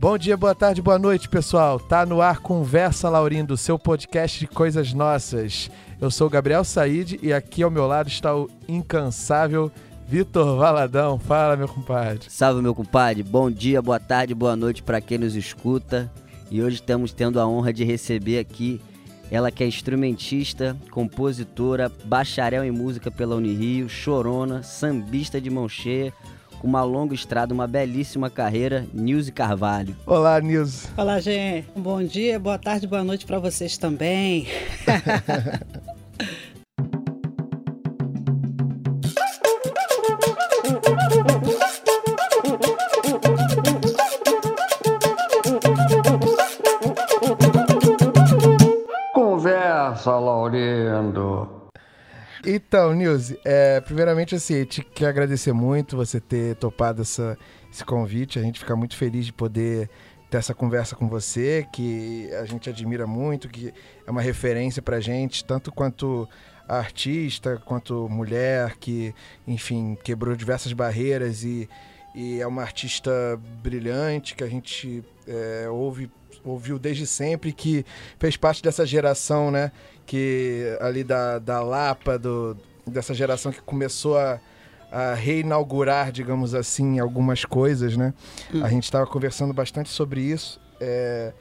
Bom dia, boa tarde, boa noite, pessoal. Tá no ar Conversa Laurindo, seu podcast de coisas nossas. Eu sou o Gabriel Said e aqui ao meu lado está o incansável Vitor Valadão. Fala, meu compadre. Salve, meu compadre. Bom dia, boa tarde, boa noite para quem nos escuta. E hoje estamos tendo a honra de receber aqui ela que é instrumentista, compositora, bacharel em música pela Unirio, chorona, sambista de mão cheia, com uma longa estrada, uma belíssima carreira, Nilce Carvalho. Olá, Nilce. Olá, gente. Bom dia, boa tarde, boa noite para vocês também. Então, Nilce, é, primeiramente assim, te quero agradecer muito você ter topado essa, esse convite. A gente fica muito feliz de poder ter essa conversa com você, que a gente admira muito, que é uma referência pra gente, tanto quanto artista, quanto mulher, que, enfim, quebrou diversas barreiras e, e é uma artista brilhante que a gente é, ouve, ouviu desde sempre, que fez parte dessa geração, né? que ali da, da Lapa, do, dessa geração que começou a, a reinaugurar, digamos assim, algumas coisas, né? Hum. A gente estava conversando bastante sobre isso, é,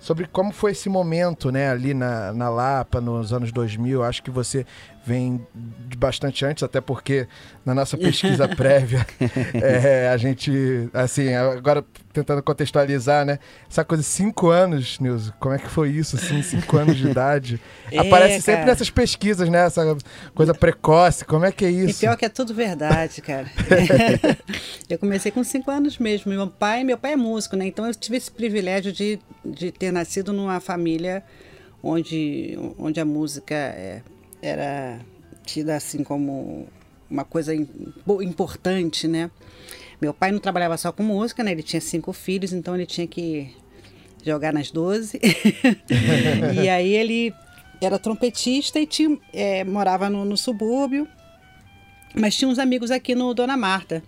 sobre como foi esse momento, né, ali na, na Lapa, nos anos 2000. Acho que você vem de bastante antes, até porque na nossa pesquisa prévia é, a gente, assim, agora tentando contextualizar, né? Essa coisa cinco anos, Nilson, como é que foi isso, assim, cinco anos de idade? É, Aparece sempre cara. nessas pesquisas, né? Essa coisa precoce, como é que é isso? E pior que é tudo verdade, cara. eu comecei com cinco anos mesmo. Meu pai, meu pai é músico, né? Então eu tive esse privilégio de, de ter nascido numa família onde, onde a música é era tida assim como uma coisa importante, né? Meu pai não trabalhava só com música, né? Ele tinha cinco filhos, então ele tinha que jogar nas doze. e aí ele era trompetista e tinha, é, morava no, no, subúrbio, mas tinha uns amigos aqui no Dona Marta.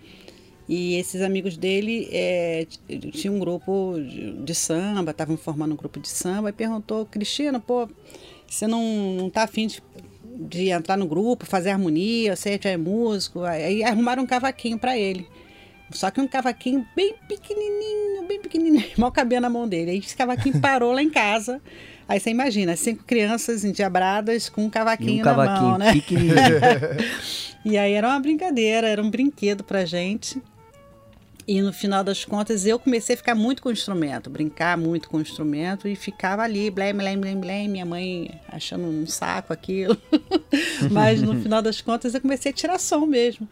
E esses amigos dele é, tinham um grupo de, de samba, estavam formando um grupo de samba, e perguntou, Cristina, pô, você não, não tá afim de de entrar no grupo, fazer harmonia, você é músico. Aí arrumaram um cavaquinho para ele. Só que um cavaquinho bem pequenininho, bem pequenininho, mal cabia na mão dele. Aí esse cavaquinho parou lá em casa. Aí você imagina, cinco crianças endiabradas com um cavaquinho, um cavaquinho na mão, né? Pequenininho. e aí era uma brincadeira, era um brinquedo pra gente. E no final das contas eu comecei a ficar muito com o instrumento, brincar muito com o instrumento e ficava ali, blém, blém, blém, blém, minha mãe achando um saco aquilo. Mas no final das contas eu comecei a tirar som mesmo.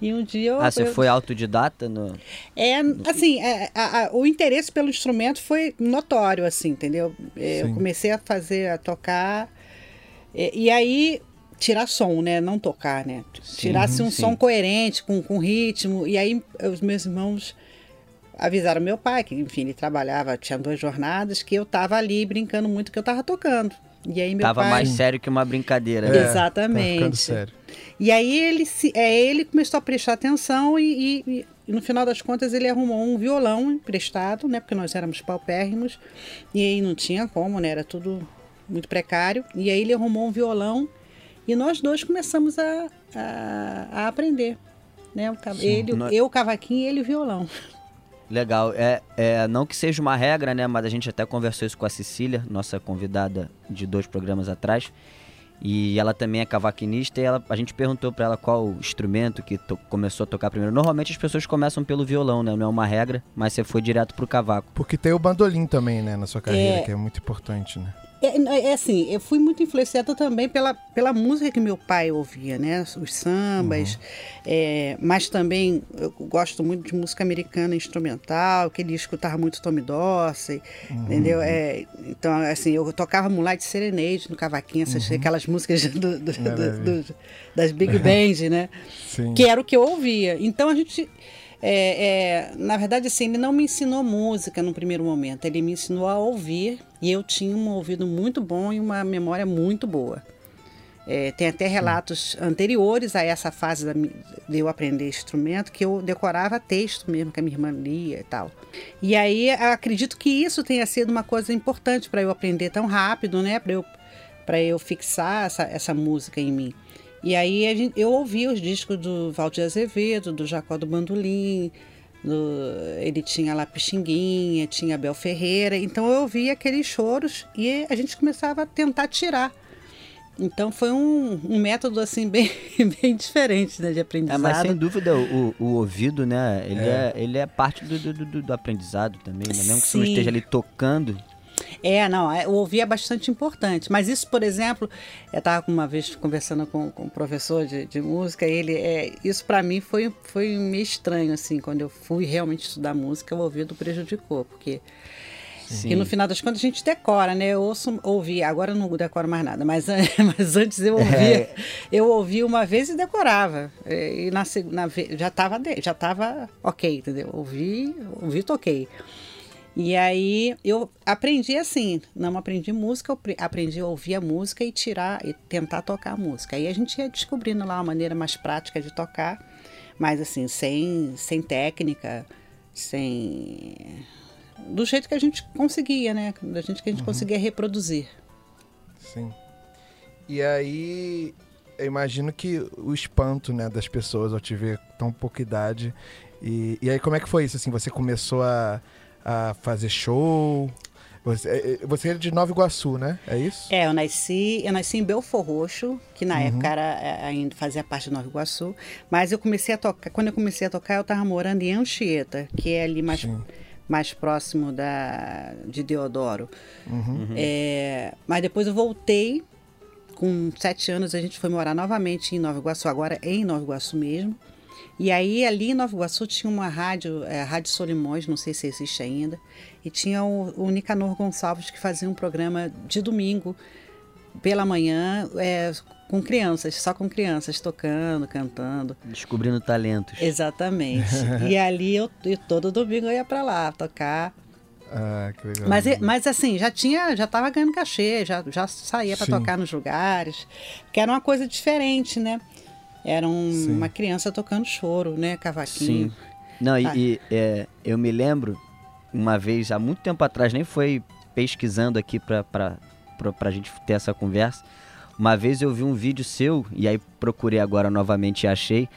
E um dia eu. Ah, você eu... foi autodidata? No... É, assim, é, a, a, o interesse pelo instrumento foi notório, assim, entendeu? É, eu comecei a fazer, a tocar. E, é, e aí tirar som, né? Não tocar, né? Tirasse um sim. som coerente, com, com ritmo. E aí os meus irmãos avisaram meu pai, que enfim, ele trabalhava, tinha duas jornadas, que eu tava ali brincando muito que eu tava tocando. E aí meu tava pai... mais sério que uma brincadeira. É, Exatamente. Tá sério. E aí ele, é, ele começou a prestar atenção e, e, e, no final das contas ele arrumou um violão emprestado, né? Porque nós éramos paupérrimos e aí não tinha como, né? Era tudo muito precário. E aí ele arrumou um violão e nós dois começamos a, a, a aprender. Né? O, ele, nós... Eu o cavaquinho e ele o violão. Legal. É, é, não que seja uma regra, né? Mas a gente até conversou isso com a Cecília, nossa convidada de dois programas atrás. E ela também é cavaquinista e ela, a gente perguntou para ela qual instrumento que começou a tocar primeiro. Normalmente as pessoas começam pelo violão, né? Não é uma regra, mas você foi direto pro cavaco. Porque tem o bandolim também, né, na sua carreira, é... que é muito importante, né? É, é, é, assim, eu fui muito influenciada também pela, pela música que meu pai ouvia, né? Os sambas, uhum. é, mas também eu gosto muito de música americana instrumental, que ele escutava muito Tommy Dorsey, uhum. entendeu? É, então, assim, eu tocava Moonlight Serenade no cavaquinho, essas, uhum. aquelas músicas do, do, do, das Big Band, né? Sim. Que era o que eu ouvia. Então a gente é, é, na verdade, assim, ele não me ensinou música no primeiro momento, ele me ensinou a ouvir e eu tinha um ouvido muito bom e uma memória muito boa. É, tem até relatos anteriores a essa fase da, de eu aprender instrumento que eu decorava texto mesmo que a minha irmã lia e tal. E aí acredito que isso tenha sido uma coisa importante para eu aprender tão rápido, né? Para eu para eu fixar essa, essa música em mim. E aí gente, eu ouvi os discos do Valdir Azevedo, do Jacó do Bandolim, do, ele tinha lá Pixinguinha, tinha Bel Ferreira, então eu ouvia aqueles choros e a gente começava a tentar tirar. Então foi um, um método assim bem, bem diferente né, de aprendizado. É, mas sem dúvida o, o ouvido, né? Ele é, é ele é parte do, do, do, do aprendizado também, né? Mesmo que você não esteja ali tocando, é, não, é, o ouvir é bastante importante. Mas isso, por exemplo, eu estava uma vez conversando com, com um professor de, de música, ele, é, isso para mim foi, foi meio estranho, assim, quando eu fui realmente estudar música, o ouvido prejudicou, porque. Sim. no final das contas a gente decora, né? Eu ouço, ouvi, agora eu não decoro mais nada, mas, mas antes eu ouvia, é. eu ouvi uma vez e decorava. E na, na já estava já tava ok, entendeu? Ouvi, ouvi, toquei. E aí eu aprendi assim, não aprendi música, eu aprendi a ouvir a música e tirar e tentar tocar a música. Aí a gente ia descobrindo lá uma maneira mais prática de tocar, mas assim, sem, sem técnica, sem. Do jeito que a gente conseguia, né? Do jeito que a gente uhum. conseguia reproduzir. Sim. E aí, eu imagino que o espanto né, das pessoas ao te ver tão pouca idade. E, e aí, como é que foi isso? Assim, você começou a a fazer show? Você, é, é, você é de Nova Iguaçu, né? É isso? É, eu nasci, eu nasci em Belfor Roxo, que na uhum. época era, ainda fazia parte de Nova Iguaçu. Mas eu comecei a tocar, quando eu comecei a tocar, eu estava morando em Anchieta, que é ali mais, mais próximo da, de Deodoro. Uhum. É, mas depois eu voltei, com sete anos a gente foi morar novamente em Nova Iguaçu, agora em Nova Iguaçu mesmo. E aí, ali em Nova Iguaçu, tinha uma rádio, é, a Rádio Solimões, não sei se existe ainda, e tinha o, o Nicanor Gonçalves que fazia um programa de domingo, pela manhã, é, com crianças, só com crianças, tocando, cantando. Descobrindo talentos. Exatamente. e ali, eu, eu, todo domingo eu ia para lá tocar. Ah, que legal. Mas, mas assim, já tinha, já estava ganhando cachê, já, já saía para tocar nos lugares, que era uma coisa diferente, né? Era um, uma criança tocando choro, né? Cavaquinho. Sim. Não, ah. e, e é, eu me lembro, uma vez, há muito tempo atrás, nem foi pesquisando aqui pra, pra, pra gente ter essa conversa. Uma vez eu vi um vídeo seu, e aí procurei agora novamente e achei.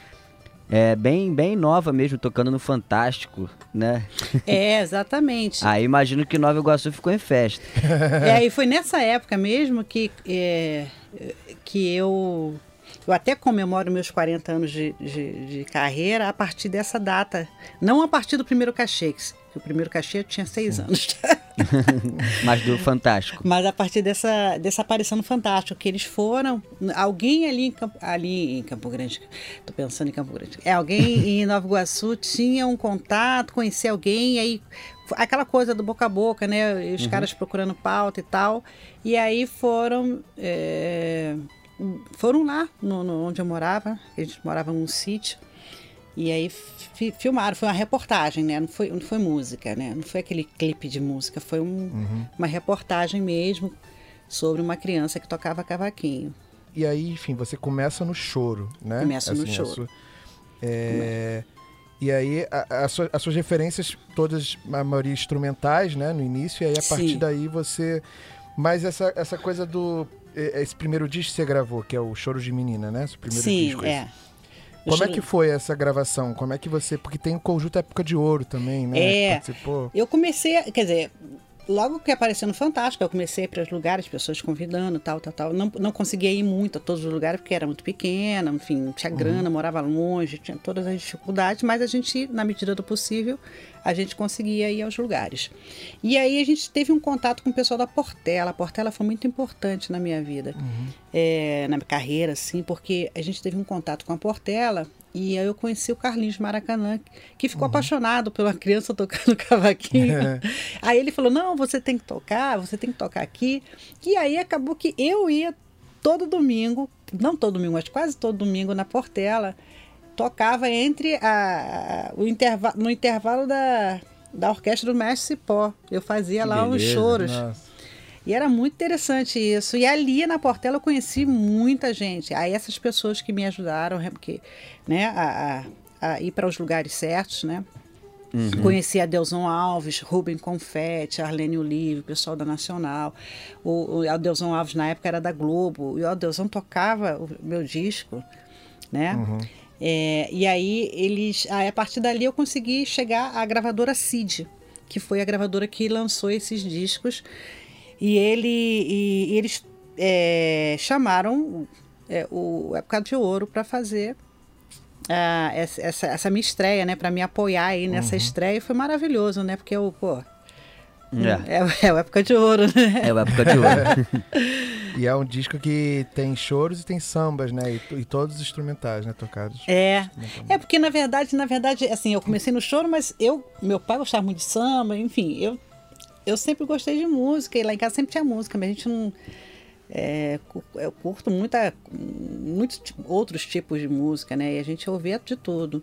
É bem, bem nova mesmo, tocando no Fantástico, né? É, exatamente. aí imagino que Nova Iguaçu ficou em festa. É, e foi nessa época mesmo que, é, que eu eu até comemoro meus 40 anos de, de, de, carreira a partir dessa data. Não a partir do primeiro cachê, que o primeiro cachê eu tinha seis Sim. anos. Mas do Fantástico. Mas a partir dessa, dessa aparição no Fantástico, que eles foram. Alguém ali em Campo, ali em Campo Grande, estou pensando em Campo Grande. É, alguém em Nova Iguaçu tinha um contato, conhecia alguém, aí aquela coisa do boca a boca, né? Os uhum. caras procurando pauta e tal. E aí foram. É, foram lá no, no, onde eu morava, a gente morava num sítio, e aí filmaram, foi uma reportagem, né? Não foi, não foi música, né? Não foi aquele clipe de música, foi um, uhum. uma reportagem mesmo sobre uma criança que tocava cavaquinho. E aí, enfim, você começa no choro, né? Começa assim, no choro. Sua, é... E aí, a, a sua, as suas referências, todas, a maioria instrumentais, né? No início, e aí a Sim. partir daí você. Mas essa, essa coisa do esse primeiro disco que você gravou, que é o Choro de Menina, né? Esse primeiro Sim, disco. é. Como é que foi essa gravação? Como é que você. Porque tem o conjunto Época de Ouro também, né? É. Participou. Eu comecei, quer dizer, logo que apareceu no Fantástico, eu comecei para os lugares, pessoas convidando, tal, tal, tal. Não, não conseguia ir muito a todos os lugares, porque era muito pequena, enfim, não tinha grana, uhum. morava longe, tinha todas as dificuldades, mas a gente, na medida do possível, a gente conseguia ir aos lugares. E aí a gente teve um contato com o pessoal da Portela. A Portela foi muito importante na minha vida, uhum. é, na minha carreira, assim, porque a gente teve um contato com a Portela e aí eu conheci o Carlinhos Maracanã, que ficou uhum. apaixonado pela criança tocando cavaquinho. É. Aí ele falou: Não, você tem que tocar, você tem que tocar aqui. E aí acabou que eu ia todo domingo, não todo domingo, mas quase todo domingo na Portela tocava entre a, o intervalo, no intervalo da, da orquestra do Mestre Cipó. Eu fazia que lá beleza, uns choros. Nossa. E era muito interessante isso. E ali na Portela eu conheci muita gente. Aí essas pessoas que me ajudaram porque, né, a, a, a ir para os lugares certos, né? Uhum. Conheci a Delson Alves, Rubem Confetti, Arlene Olive, o pessoal da Nacional. O, o Adelson Alves na época era da Globo. E o Adelson tocava o meu disco, né? Uhum. É, e aí eles, aí a partir dali eu consegui chegar à gravadora Cid, que foi a gravadora que lançou esses discos. E, ele, e, e eles é, chamaram é, o Época de Ouro para fazer uh, essa, essa, minha estreia, né? Para me apoiar aí nessa uhum. estreia. Foi maravilhoso, né? Porque eu, pô. É. É, é a época de ouro, né? É a época de ouro. e é um disco que tem choros e tem sambas, né? E, e todos os instrumentais, né? Tocados. É. É porque, na verdade, na verdade, assim, eu comecei no choro, mas eu, meu pai gostava muito de samba, enfim, eu eu sempre gostei de música, e lá em casa sempre tinha música, mas a gente não. É, eu curto muita, muitos outros tipos de música, né? E a gente ouvia de tudo.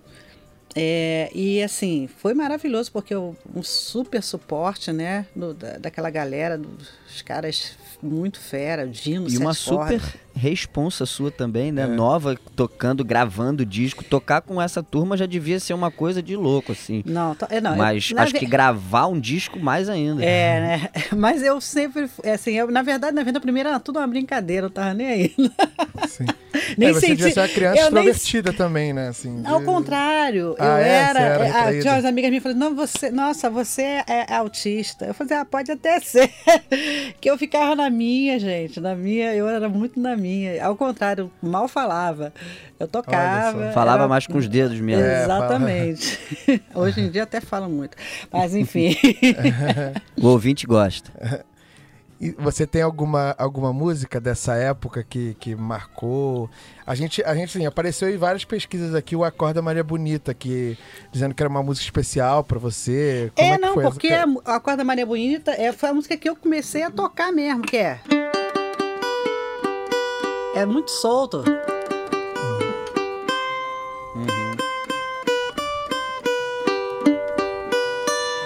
É, e assim, foi maravilhoso porque eu, um super suporte, né? Do, da, daquela galera, dos caras muito fera, Dino, E uma super responsa sua também, né? É. Nova, tocando, gravando disco. Tocar com essa turma já devia ser uma coisa de louco, assim. Não, to... É, não Mas eu, acho ve... que gravar um disco mais ainda. É, né? Mas eu sempre, assim, eu, na verdade, na verdade, a primeira era tudo uma brincadeira, eu tava nem aí. Sim. nem é, você senti... devia ser uma criança eu extrovertida nem... também, né? Assim, de... Ao contrário, ah, eu é? era. era a, ah, tinha umas amigas me falando, não, você, nossa, você é autista. Eu falei, ah, pode até ser. que eu ficava na minha, gente. Na minha, eu era muito na minha. Ao contrário, mal falava. Eu tocava. Falava era... mais com os dedos mesmo. É, Exatamente. Hoje em dia até falo muito. Mas enfim. o ouvinte gosta. E você tem alguma, alguma música dessa época que, que marcou? A gente, a gente assim, apareceu em várias pesquisas aqui o Acorda Maria Bonita, que dizendo que era uma música especial para você. Como é, é não, porque a Acorda Maria Bonita é, foi a música que eu comecei a tocar mesmo, que é. É muito solto.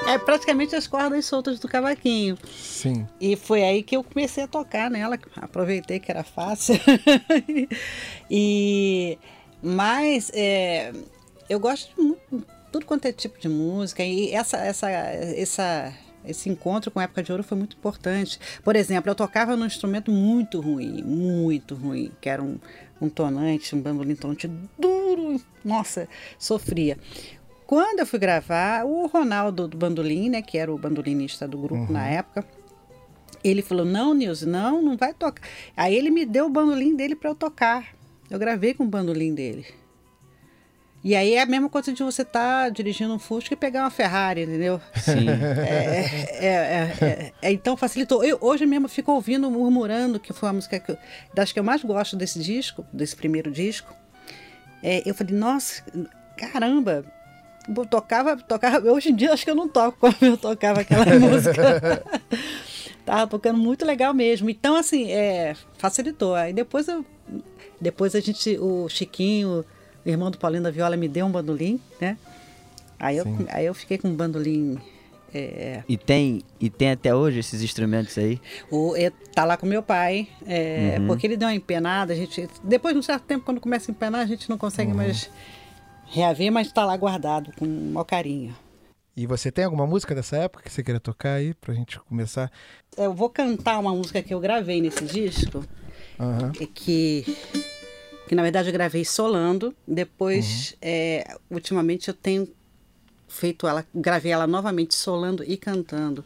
É praticamente as cordas soltas do cavaquinho. Sim. E foi aí que eu comecei a tocar nela. Aproveitei que era fácil. e mas é, eu gosto de muito, tudo quanto é tipo de música e essa essa essa esse encontro com a época de ouro foi muito importante. Por exemplo, eu tocava num instrumento muito ruim, muito ruim, que era um, um tonante, um bandolim tonante duro. Nossa, sofria. Quando eu fui gravar, o Ronaldo do Bandolim, né, que era o bandolinista do grupo uhum. na época, ele falou: Não, Nilson, não, não vai tocar. Aí ele me deu o bandolim dele para eu tocar. Eu gravei com o bandolim dele. E aí é a mesma coisa de você estar tá dirigindo um Fusca e pegar uma Ferrari, entendeu? Sim. É, é, é, é então facilitou. Eu hoje mesmo fico ouvindo, murmurando, que foi a música que eu, das que eu mais gosto desse disco, desse primeiro disco. eu falei, nossa, caramba, tocava, tocava. Hoje em dia acho que eu não toco como eu tocava aquela música. Tava tocando muito legal mesmo. Então, assim, é, facilitou. Aí depois eu. Depois a gente, o Chiquinho, o irmão do Paulinho da Viola, me deu um bandolim, né? Aí eu, aí eu fiquei com um bandolim. É... E, tem, e tem até hoje esses instrumentos aí? O, é, tá lá com meu pai, é, uhum. porque ele deu uma empenada, a gente. Depois de um certo tempo, quando começa a empenar, a gente não consegue uhum. mais reaver, mas está lá guardado com o maior carinho. E você tem alguma música dessa época que você queira tocar aí pra gente começar? Eu vou cantar uma música que eu gravei nesse disco, uhum. que, que na verdade eu gravei solando. Depois, uhum. é, ultimamente eu tenho feito ela, gravei ela novamente solando e cantando.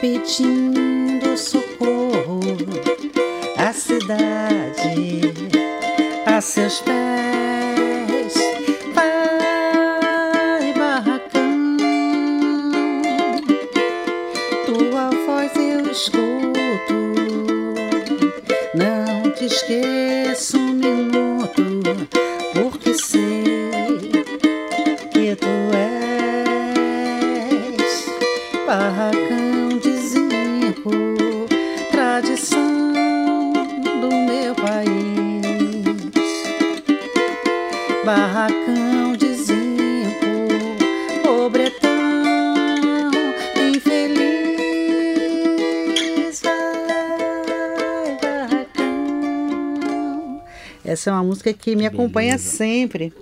pedindo cidade a seus pés. Essa é uma música que me acompanha beleza. sempre.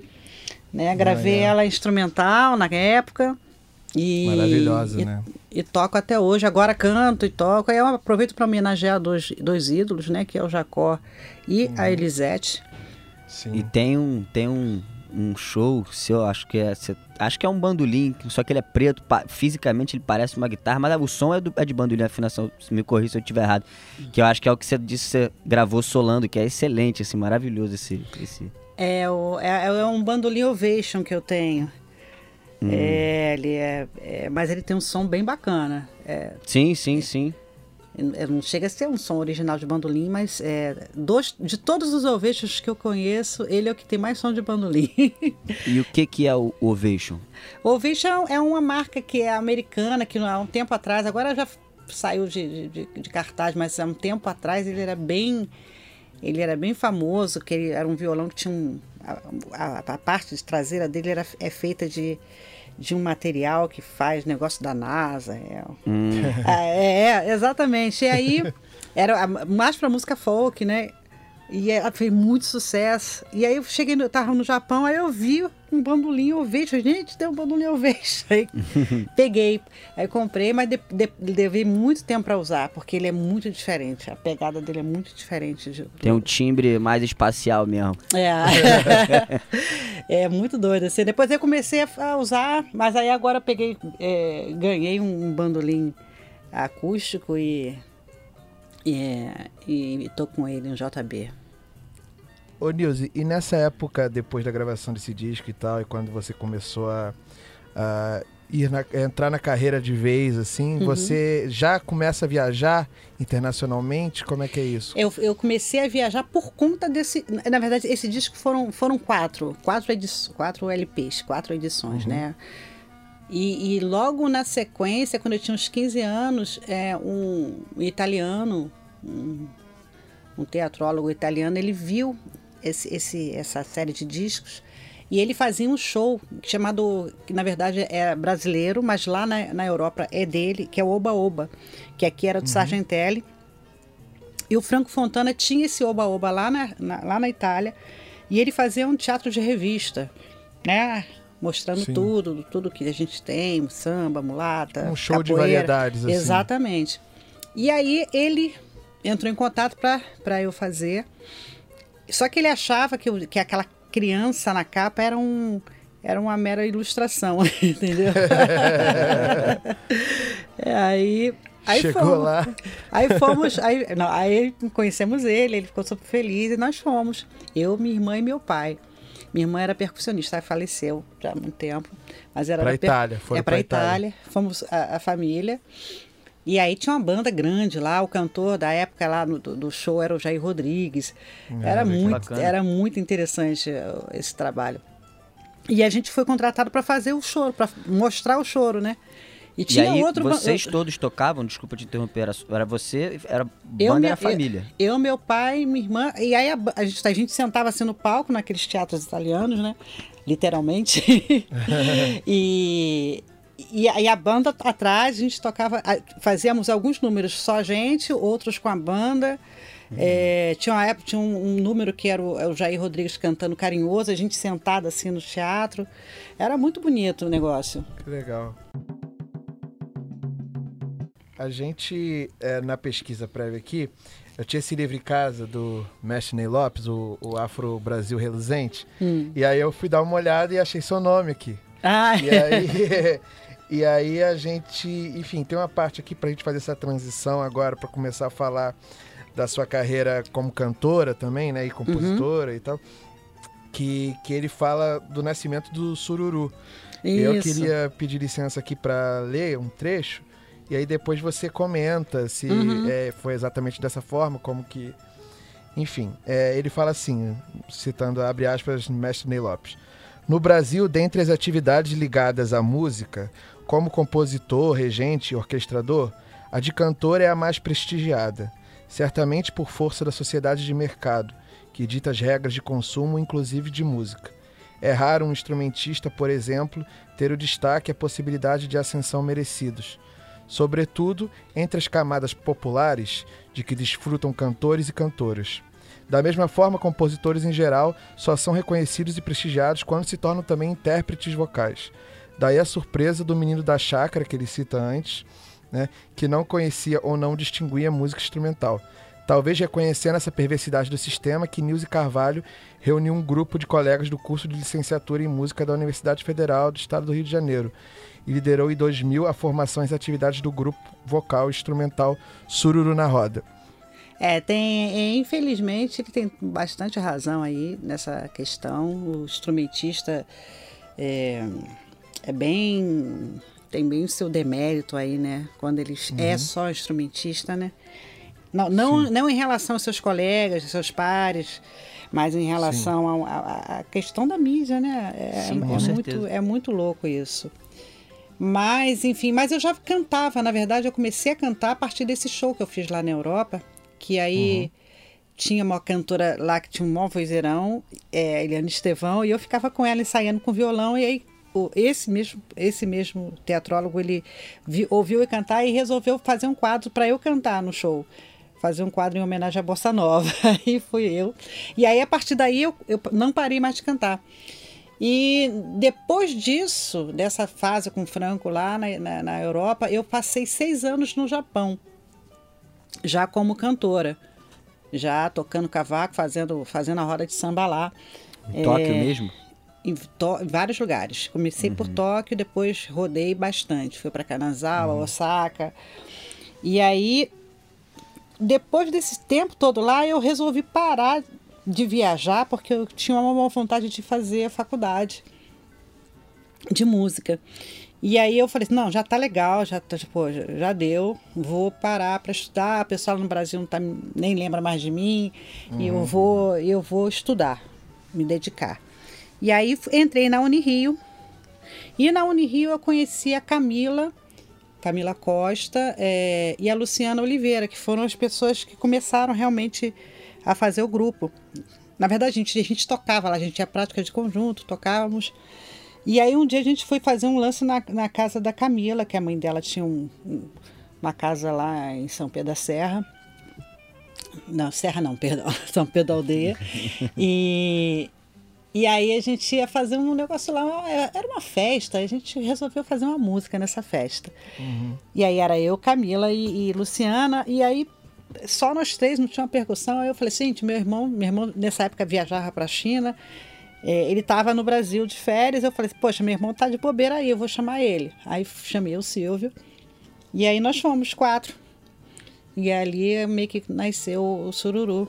Né? Gravei é. ela instrumental na época. E, Maravilhosa, e, né? E toco até hoje. Agora canto e toco. Aí eu aproveito para homenagear dois, dois ídolos, né? Que é o Jacó e Uhum. a Elisete. Sim. E tem um, tem um, um show seu, acho que é. acho que é um bandolim, só que ele é preto, fisicamente ele parece uma guitarra, mas o som é, do- é de bandolim, a afinação, se me corrija se eu estiver errado. Que eu acho que é o que você disse que você gravou solando, que é excelente, assim, maravilhoso esse. esse... É, o, é, é um bandolim ovation que eu tenho. Hum. É, ele é, é- Mas ele tem um som bem bacana. É, Sim, sim, sim. É, não chega a ser um som original de bandolim, mas é, dos, de todos os ovechos que eu conheço, ele é o que tem mais som de bandolim. E o que que é o Ovation? O Ovation é uma marca que é americana, que há um tempo atrás, agora já saiu de, de, de cartaz, mas há um tempo atrás ele era bem. Ele era bem famoso, que ele era um violão que tinha um. A, a- a parte traseira dele era, é feita de, de um material que faz negócio da NASA. É, Ah, é, é, exatamente. E aí, era mais pra música folk, né? E ela fez muito sucesso. E aí eu cheguei, no, tava no Japão, aí eu vi um bandolim ovation. Gente, tem um bandolim ovation. Aí peguei, aí comprei, mas de, de, levei muito tempo para usar, porque ele é muito diferente. A pegada dele é muito diferente. De, Tem um timbre mais espacial mesmo. é. é muito doido. Assim. Depois eu comecei a- usar, mas aí agora eu peguei, é, ganhei um bandolim acústico e, é, e tô com ele, um JB. Ô Nilce, e nessa época, depois da gravação desse disco e tal, e quando você começou a, a ir na- entrar na carreira de vez, assim, Uhum. você já começa a viajar internacionalmente? Como é que é isso? Eu, eu comecei a viajar por conta desse. Na verdade, esse disco foram, foram quatro, quatro, edi quatro LPs, quatro edições, né? E, e logo na sequência, quando eu tinha uns 15 anos, é, um italiano, um, um teatrólogo italiano, ele viu esse, esse, essa série de discos e ele fazia um show chamado, que na verdade é brasileiro, mas lá na, na Europa é dele, que é o Oba Oba, que aqui era do Sargentelli. E o Franco Fontana tinha esse oba-oba lá na, na- lá na Itália e ele fazia um teatro de revista, né? Mostrando Sim. tudo, tudo que a gente tem, samba, mulata, Um show de capoeira. variedades, assim. Exatamente. E aí ele entrou em contato para eu fazer. Só que ele achava que, que aquela criança na capa era um era uma mera ilustração, entendeu? É, aí aí Chegou fomos. lá. Aí fomos, aí, não, aí conhecemos ele, ele ficou super feliz e nós fomos. Eu, minha irmã e meu pai. Minha irmã era percussionista, faleceu já há muito tempo. Mas era per- Itália, foram é pra pra Itália. Fomos a, a família. E aí tinha uma banda grande lá, o cantor da época lá no- do, do show era o Jair Rodrigues. era, que muito, bacana. era muito interessante uh, esse trabalho. E a gente foi contratado para fazer o choro, para mostrar o choro, né? E E tinha aí, outro vocês todos tocavam, desculpa te interromper, era, era você, era Eu, banda minha- era família. Eu, eu, meu pai, minha irmã. E aí a, a gente, a gente sentava assim no palco, naqueles teatros italianos, né? Literalmente. e, e aí a banda atrás, a gente tocava. a- Fazíamos alguns números só a gente, outros com a banda. É, tinha uma época, tinha um, um número que era o, é o Jair Rodrigues cantando carinhoso, a gente sentada assim no teatro. Era muito bonito o negócio. Que legal. A gente, é, na pesquisa prévia aqui, eu tinha esse livro em casa do Mestre Ney Lopes, o, o Afro Brasil Reluzente. E aí eu fui dar uma olhada e achei seu nome aqui. Ah, E aí, e aí a gente, enfim, tem uma parte aqui pra gente fazer essa transição agora para começar a falar da sua carreira como cantora também, né, e compositora e tal, que, que ele fala do nascimento do sururu. E Eu isso. queria pedir licença aqui para ler um trecho e aí depois você comenta se Uhum. é, foi exatamente dessa forma, como que. Enfim, é, ele fala assim, citando, abre aspas, mestre Ney Lopes. No Brasil, dentre as atividades ligadas à música, como compositor, regente e orquestrador, a de cantor é a mais prestigiada, certamente por força da sociedade de mercado, que dita as regras de consumo, inclusive de música. É raro um instrumentista, por exemplo, ter o destaque e a possibilidade de ascensão merecidos. Sobretudo entre as camadas populares de que desfrutam cantores e cantoras. Da mesma forma, compositores em geral só são reconhecidos e prestigiados quando se tornam também intérpretes vocais. Daí a surpresa do menino da chácara, que ele cita antes, né, que não conhecia ou não distinguia música instrumental. Talvez reconhecendo essa perversidade do sistema, que Nilce Carvalho reuniu um grupo de colegas do curso de licenciatura em música da Universidade Federal do Estado do Rio de Janeiro e liderou em 2000 a formação e atividades do grupo vocal instrumental Sururu na Roda. É, tem, é, infelizmente, ele tem bastante razão aí nessa questão. O instrumentista é, é bem. tem bem o seu demérito aí, né? Quando ele é uhum. é só instrumentista, né? Não, não, não em relação aos seus colegas, aos seus pares, mas em relação à questão da mídia, né? É, Sim, é, muito, é muito louco isso. Mas, enfim, mas eu já cantava, na verdade, eu comecei a cantar a partir desse show que eu fiz lá na Europa, que aí uhum. tinha uma cantora lá que tinha um maior vozeirão, é, Eliane Estevão, e eu ficava com ela ensaiando com violão, e aí esse mesmo, esse mesmo teatrólogo, ele vi, ouviu eu cantar e resolveu fazer um quadro para eu cantar no show fazer um quadro em homenagem à Bossa Nova. Aí fui eu. E aí, a partir daí, eu, eu não parei mais de cantar. E depois disso, dessa fase com o Franco lá na, na, na, Europa, eu passei seis anos no Japão, já como cantora, já tocando cavaco, fazendo, fazendo a roda de samba lá. Em é, Tóquio mesmo? Em, to, em, vários lugares. Comecei uhum. por Tóquio, depois rodei bastante. Fui para Kanazawa, uhum. Osaka. E aí depois desse tempo todo lá, eu resolvi parar de viajar porque eu tinha uma vontade de fazer a faculdade de música. E aí eu falei, não, já tá legal, já tá, tipo, já deu, vou parar para estudar. O pessoal no Brasil não tá, nem lembra mais de mim, uhum. e eu vou, eu vou estudar, me dedicar. E aí entrei na Unirio. E na Unirio eu conheci a Camila, Camila Costa é, e a Luciana Oliveira, que foram as pessoas que começaram realmente a fazer o grupo. Na verdade, a gente, a gente tocava lá, a gente tinha prática de conjunto, tocávamos. E aí um dia a gente foi fazer um lance na, na casa da Camila, que a mãe dela tinha um, um, uma casa lá em São Pedro da Serra. Não, Serra não, perdão, São Pedro da Aldeia. E, e aí a gente ia fazer um negócio lá, era uma festa, a gente resolveu fazer uma música nessa festa. Uhum. E aí era eu, Camila e, e, Luciana, e aí só nós três, não tinha uma percussão. Aí eu falei, gente, meu irmão, meu irmão nessa época viajava para a China, é, ele estava no Brasil de férias, eu falei, poxa, meu irmão tá de bobeira aí, eu vou chamar ele. Aí chamei o Silvio, e aí nós fomos quatro. E ali meio que nasceu o Sururu.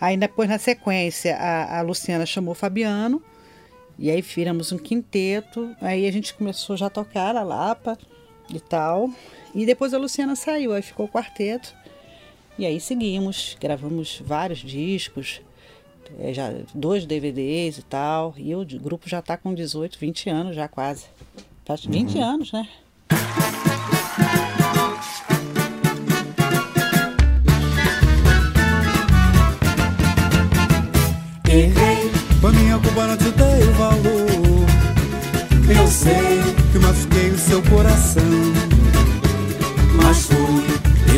Aí depois, na sequência, a, a Luciana chamou o Fabiano, e aí viramos um quinteto, aí a gente começou já a tocar a Lapa e tal. E depois a Luciana saiu, aí ficou o quarteto. E aí seguimos, gravamos vários discos, é, já dois DVDs e tal. E o grupo já está com 18, 20 anos já quase. Faz 20 uhum. anos, né?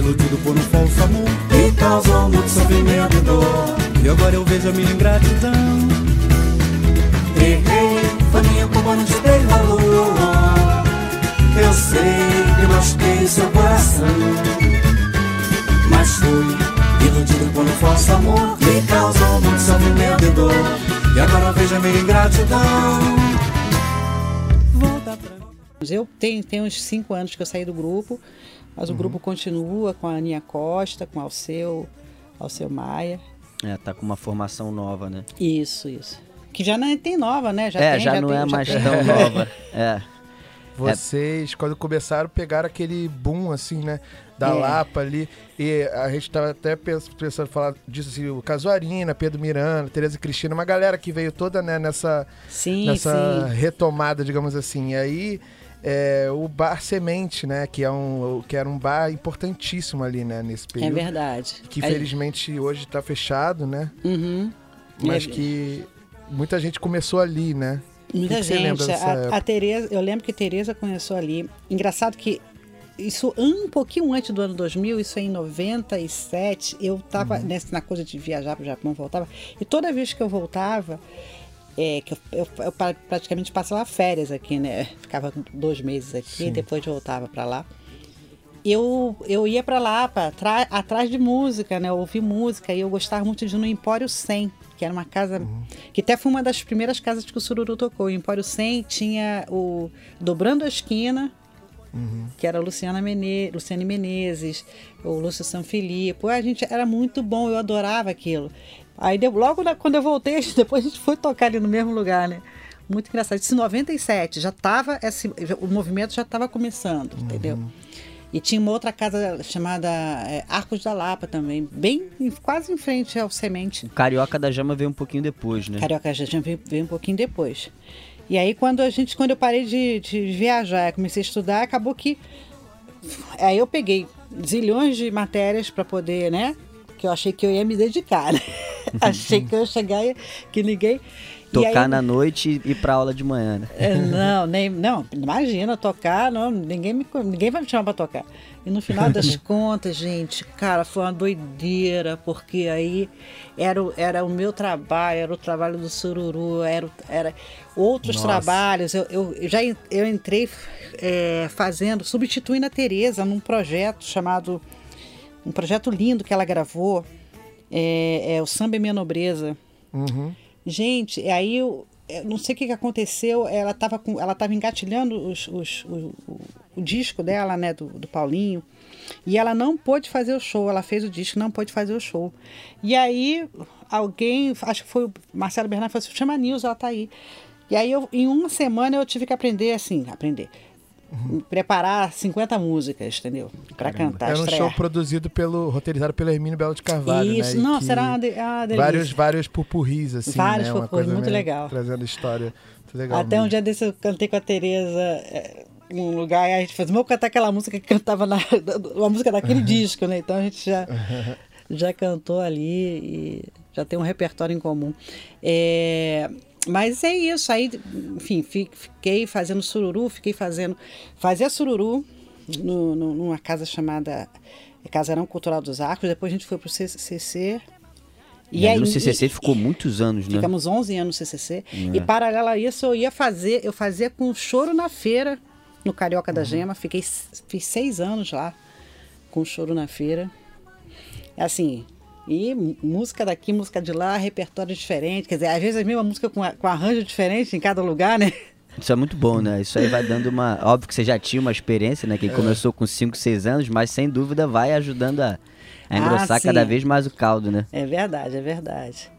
Iludido por um falso amor que causou muito sofrimento e dor. E agora eu vejo a minha ingratidão. Errei, foi minha culpa, não te dei valor. Eu sei que machuquei seu coração. Mas fui Iludido por um falso amor Que causou muito sofrimento e dor E agora veja minha ingratidão Volta pra eu tenho, tenho uns cinco anos que eu saí do grupo, mas uhum. o grupo continua com a Aninha Costa, com o Alceu, Alceu Maia. É, tá com uma formação nova, né? Isso, isso. Que já não é, tem nova, né? Já é, tem, já, já, não tem, é mais tem. tão nova. É. Vocês, quando começaram, pegaram aquele boom, assim, né? Da é. Lapa ali. E a gente tava até pensando falar disso, assim, o Casuarina, Pedro Miranda, Tereza Cristina, uma galera que veio toda, né, nessa, sim, nessa sim. retomada, digamos assim. E aí, é, o Bar Semente, né, que, é um, que era um bar importantíssimo ali, né, nesse é período. É verdade. Que, felizmente, hoje está fechado, né? Uhum. Mas é. que muita gente começou ali, né? Muita que que gente. dessa a, a? Tereza, eu lembro que Tereza começou ali. Engraçado que isso um pouquinho antes do ano 2000, isso é em 97, eu tava Uhum. nessa, na coisa de viajar para o Japão, voltava. E toda vez que eu voltava, é, que eu, eu- eu pra- praticamente passava férias aqui, né? Ficava dois meses aqui, Sim. depois voltava para lá. Eu, eu ia para lá, pra, tra- atrás de música, né? Eu ouvi música e eu gostava muito de ir no Empório 100, que era uma casa. que até foi uma das primeiras casas que o Sururu tocou. O Empório 100 tinha o Dobrando a Esquina, que era a Luciana Mene, Luciane Menezes, o Lúcio Sanfilippo. A gente era muito bom, eu adorava aquilo. Aí de- logo na- quando eu voltei, depois a gente foi tocar ali no mesmo lugar, né? Muito engraçado. Isso em 97, já tava esse, o movimento já estava começando, entendeu? E tinha uma outra casa chamada é, Arcos da Lapa também, bem em- quase em frente ao Semente. Carioca da Jama veio um pouquinho depois, né? Carioca já tinha veio, veio um pouquinho depois. E aí quando a gente, quando eu parei de, de viajar, comecei a estudar, acabou que aí eu peguei zilhões de matérias para poder, né? Que eu achei que eu ia me dedicar. Né? achei que eu ia chegar e que ninguém Tocar aí- na noite e ir pra aula de manhã, né? é, não, nem, não, imagina tocar, não, ninguém, me, ninguém vai me chamar para tocar. E no final das contas, gente, cara, foi uma doideira, porque aí era, o- era o meu trabalho, era o trabalho do Sururu, era, era outros Nossa. trabalhos. Eu, eu já eu entrei é, fazendo, substituindo a Tereza num projeto chamado, um projeto lindo que ela gravou, é, é o Samba e Minha Nobreza. Uhum. Gente, e aí eu, eu não sei o que, que aconteceu. Ela estava com, ela tava engatilhando os, os- o, o- o disco dela, né, do, do Paulinho. E ela não pôde fazer o show. Ela fez o disco, não pôde fazer o show. E aí alguém, acho que foi o Marcelo Bernardo, falou assim: chama a Nilza, ela tá aí. E aí eu, em uma semana eu tive que aprender assim, aprender. Preparar 50 músicas, entendeu? Para cantar, Era um estrear. show produzido pelo, roteirizado pelo Hermínio Belo de Carvalho, Isso, né? E nossa, que era uma, de- uma delícia. Vários, vários pupurris, assim, Vários né? Uma pupurris, coisa muito legal. Trazendo história. Muito legal Até um mesmo. dia desse eu cantei com a Tereza é, em um lugar e a gente fez, vamos cantar aquela música que cantava na uma música daquele disco, né? Então a gente já, já cantou ali e já tem um repertório em comum. É, mas é isso, aí, enfim, fi- fiquei fazendo sururu, fiquei fazendo. Fazia sururu no, no- numa casa chamada Casarão Cultural dos Arcos, depois a gente foi pro CCC. E, aí, no CCC ficou muitos anos, né? Ficamos 11 anos no CCC. E paralelo a isso, eu ia fazer, eu fazia com choro na feira, no Carioca da Gema. Fiquei, fiz seis anos lá com choro na feira. Assim, e música daqui, música de lá, repertório diferente. Quer dizer, às vezes a mesma música com, com arranjo diferente em cada lugar, né? Isso é muito bom, né? Isso aí vai dando uma. Óbvio que você já tinha uma experiência, né? É. Que começou com 5, 6 anos, mas sem dúvida vai ajudando a, a Ah, engrossar sim. cada vez mais o caldo, né? É verdade, é verdade.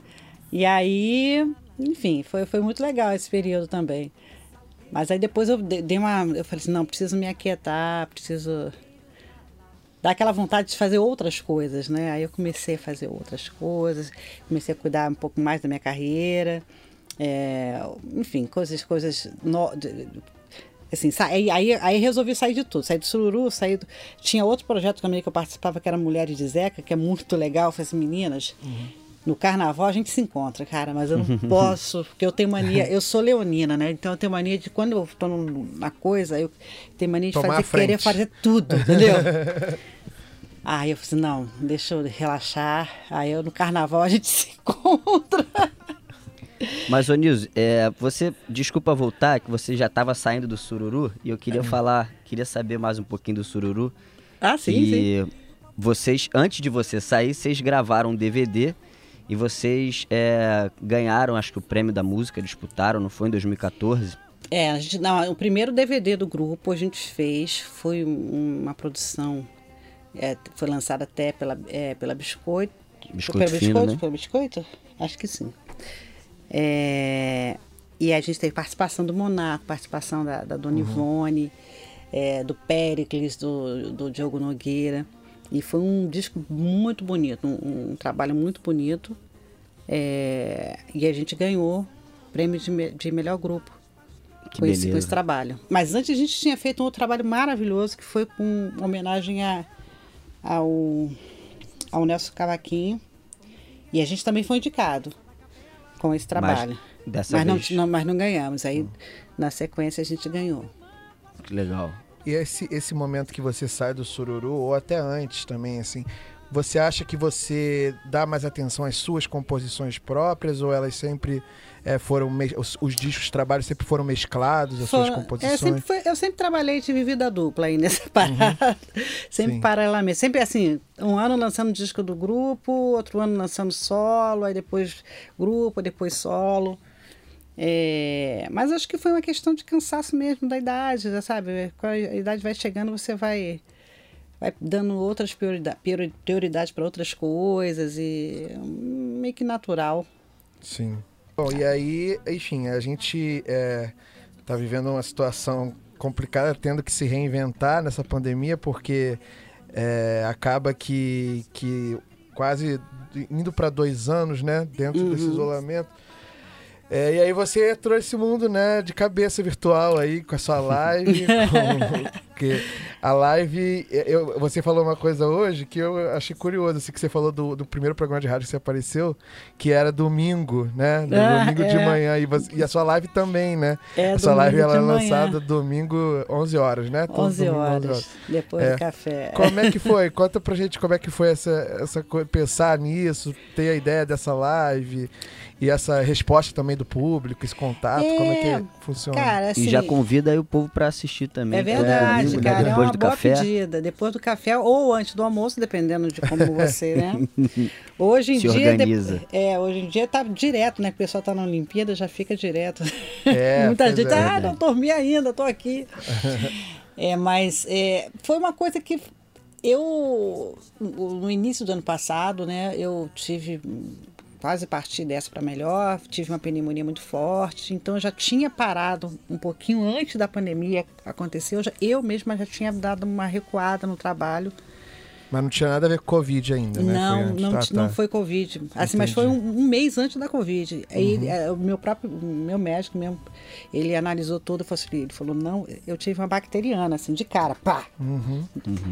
E aí, enfim, foi, foi muito legal esse período também. Mas aí depois eu de- dei uma. Eu falei assim, não, preciso me aquietar, preciso dar aquela vontade de fazer outras coisas, né? Aí eu comecei a fazer outras coisas, comecei a cuidar um pouco mais da minha carreira. é, enfim, coisas, coisas. no- de- assim, aí, aí, aí resolvi sair de tudo. Sair do Sururu, sair do... Tinha outro projeto também que eu participava, que era Mulheres de Zeca, que é muito legal. Falei assim, meninas, no carnaval a gente se encontra, cara, mas eu não posso, porque eu tenho mania, eu sou leonina, né? Então eu tenho mania de, quando eu tô na coisa, eu tenho mania de Tomar fazer, querer fazer tudo, entendeu? Aí eu falei, assim, não, deixa eu relaxar. Aí eu, no carnaval a gente se encontra. Mas, ô Nilson, é, você, desculpa voltar, que você já estava saindo do sururu, e eu queria falar, queria saber mais um pouquinho do sururu. Ah, sim, e sim. vocês, antes de você sair, vocês gravaram um DVD e vocês é, ganharam, acho que o prêmio da música, disputaram, não foi em 2014? É, a gente, não, o primeiro DVD do grupo a gente fez, foi um- uma produção, é, foi lançada até pela, é, pela Biscoito. Biscoito pela Fino, Biscoito, né? pela Biscoito? Acho que sim. É, e a gente teve participação do Monaco, participação da, da Dona Ivone, é, do Péricles, do, do Diogo Nogueira. E foi um disco muito bonito, um, um trabalho muito bonito. É, e a gente ganhou o prêmio de, me- de melhor grupo Que com esse, com esse trabalho. Mas antes a gente tinha feito um outro trabalho maravilhoso que foi com homenagem a, ao, ao Nelson Cavaquinho. E a gente também foi indicado. com esse trabalho. Dessa Mas não, vez. não, mas não ganhamos. Aí, na sequência, a gente ganhou. Que legal. E esse, esse momento que você sai do sururu, ou até antes também, assim, você acha que você dá mais atenção às suas composições próprias, ou elas sempre eh, foram, os, os discos, os trabalhos sempre foram mesclados, as suas composições? é, sempre foi- eu sempre trabalhei, tive vida dupla aí nessa parada. sempre Sim. paralelamente. Sempre assim, um ano lançando disco do grupo, outro ano lançando solo, aí depois grupo, depois solo. É, mas acho que foi uma questão de cansaço mesmo da idade, já sabe? Quando a idade vai chegando, você vai, vai dando outras priorida- priori- prioridades para outras coisas e meio que natural. Sim. Bom, e aí, enfim, a gente é, tá vivendo uma situação complicada, tendo que se reinventar nessa pandemia, porque é, acaba que, que quase indo para dois anos, né, dentro desse isolamento. É, e aí você entrou esse mundo, né, de cabeça virtual aí, com a sua live. com- porque a live, eu, você falou uma coisa hoje que eu achei curioso, assim, que você falou do, do primeiro programa de rádio que você apareceu, que era domingo, né? no Ah, domingo de é. manhã. E, você- e a sua live também, né? É, a sua live ela é de lançada domingo 11 horas, né? Todo 11 domingo, horas, depois É. do café. Como é que foi? Conta pra gente como é que foi essa, essa coisa, pensar nisso, ter a ideia dessa live e essa resposta também do público, esse contato, como é É, que funciona? Cara, assim, e já convida aí o povo pra assistir também. é verdade, né? cara. É Depois uma do boa café. pedida. Depois do café ou antes do almoço, dependendo de como você, né? Hoje em Se dia. de- organiza. É, hoje em dia tá direto, né? O pessoal tá na Olimpíada, já fica direto. É, Muita gente, é. ah, não dormi ainda, tô aqui. é, mas é, foi uma coisa que eu, no início do ano passado, né, eu tive quase parti dessa para melhor, tive uma pneumonia muito forte, então eu já tinha parado um pouquinho antes da pandemia acontecer, eu, já, eu mesma já tinha dado uma recuada no trabalho. Mas não tinha nada a ver com Covid ainda, né? Não, Foi antes. não, Tá, não foi Covid. Assim, mas foi um, um mês antes da Covid. Aí é, o meu próprio, meu médico mesmo, ele analisou tudo e falou assim, ele falou, não, eu tive uma bacteriana, assim, de cara, pá.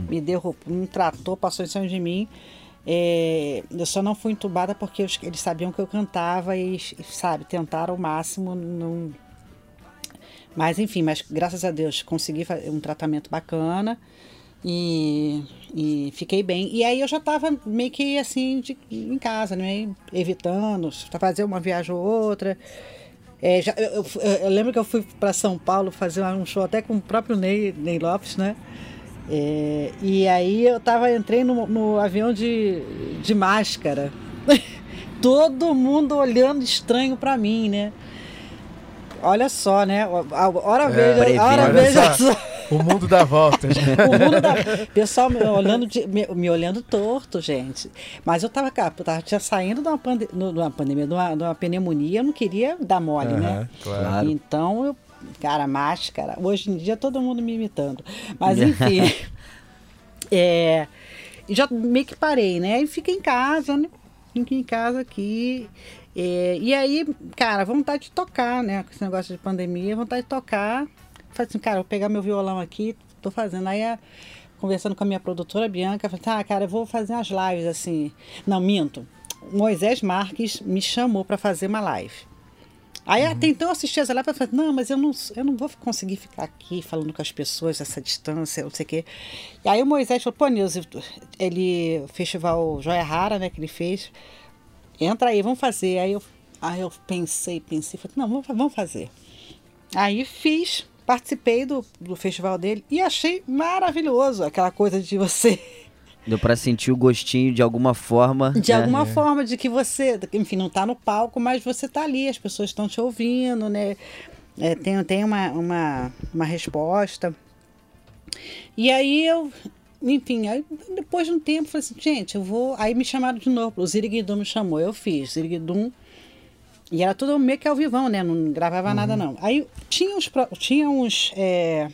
Me deu, não tratou, passou em cima de mim. É, eu só não fui entubada porque eles sabiam que eu cantava e, sabe, tentaram o máximo não... Mas enfim, mas graças a Deus consegui um tratamento bacana e, e fiquei bem. E aí eu já estava meio que assim de- em casa, né? Evitando fazer uma viagem ou outra. É, já- eu, eu- eu lembro que eu fui para São Paulo fazer um show até com o próprio Ney, Ney Lopes, né? É, e aí eu tava, entrei no, no avião de, de máscara. Todo mundo olhando estranho para mim, né? Olha só, né? A hora É, veja, hora veja só, só. O mundo dá voltas. O mundo da... Pessoal me olhando, de- me, me olhando torto, gente. Mas eu tava, cara, eu tava tinha saindo de uma, pande... de uma pandemia, de uma, de uma pneumonia, eu não queria dar mole, né? Aham, claro. Claro. Então, eu, cara, máscara. Hoje em dia todo mundo me imitando. Mas enfim. é, e já meio que parei, né? E fiquei em casa, né? Fiquei em casa aqui. é, e aí, cara, vontade de tocar, né? Com esse negócio de pandemia, vontade de tocar. Falei assim, cara, vou pegar meu violão aqui, tô fazendo. Aí, a- conversando com a minha produtora, Bianca, falei, tá, cara, eu vou fazer umas lives assim. Não, minto. Moisés Marques me chamou para fazer uma live. Aí até então eu assisti essa live e falei, não, mas eu não, eu não vou conseguir ficar aqui falando com as pessoas essa distância, não sei o quê. E aí o Moisés falou, pô, Nilce, ele, o festival Joia Rara, né, que ele fez, entra aí, vamos fazer. Aí eu, aí eu pensei, pensei, falei, não, vamos, vamos fazer. Aí fiz, participei do, do festival dele e achei maravilhoso aquela coisa de você Deu pra sentir o gostinho de alguma forma. de né? alguma forma, de que você, enfim, não está no palco, mas você está ali, as pessoas estão te ouvindo, né? É, tem tem uma, uma, uma resposta. E aí eu, enfim, aí depois de um tempo, falei assim, gente, eu vou. Aí me chamaram de novo, o Ziriguidum me chamou, eu fiz, Ziriguidum. E era tudo meio que ao vivão, né? Não gravava nada, não. Aí tinha uns. pro- Tinha uns é,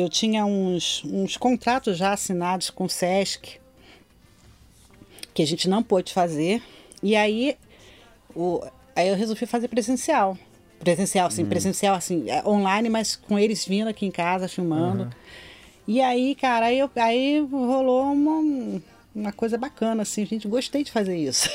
eu tinha uns, uns contratos já assinados com o Sesc que a gente não pôde fazer. E aí, o, aí eu resolvi fazer presencial. Presencial, sim, presencial, assim, é, online, mas com eles vindo aqui em casa, filmando. E aí, cara, aí, eu, aí rolou uma, uma coisa bacana, assim, gente, gostei de fazer isso.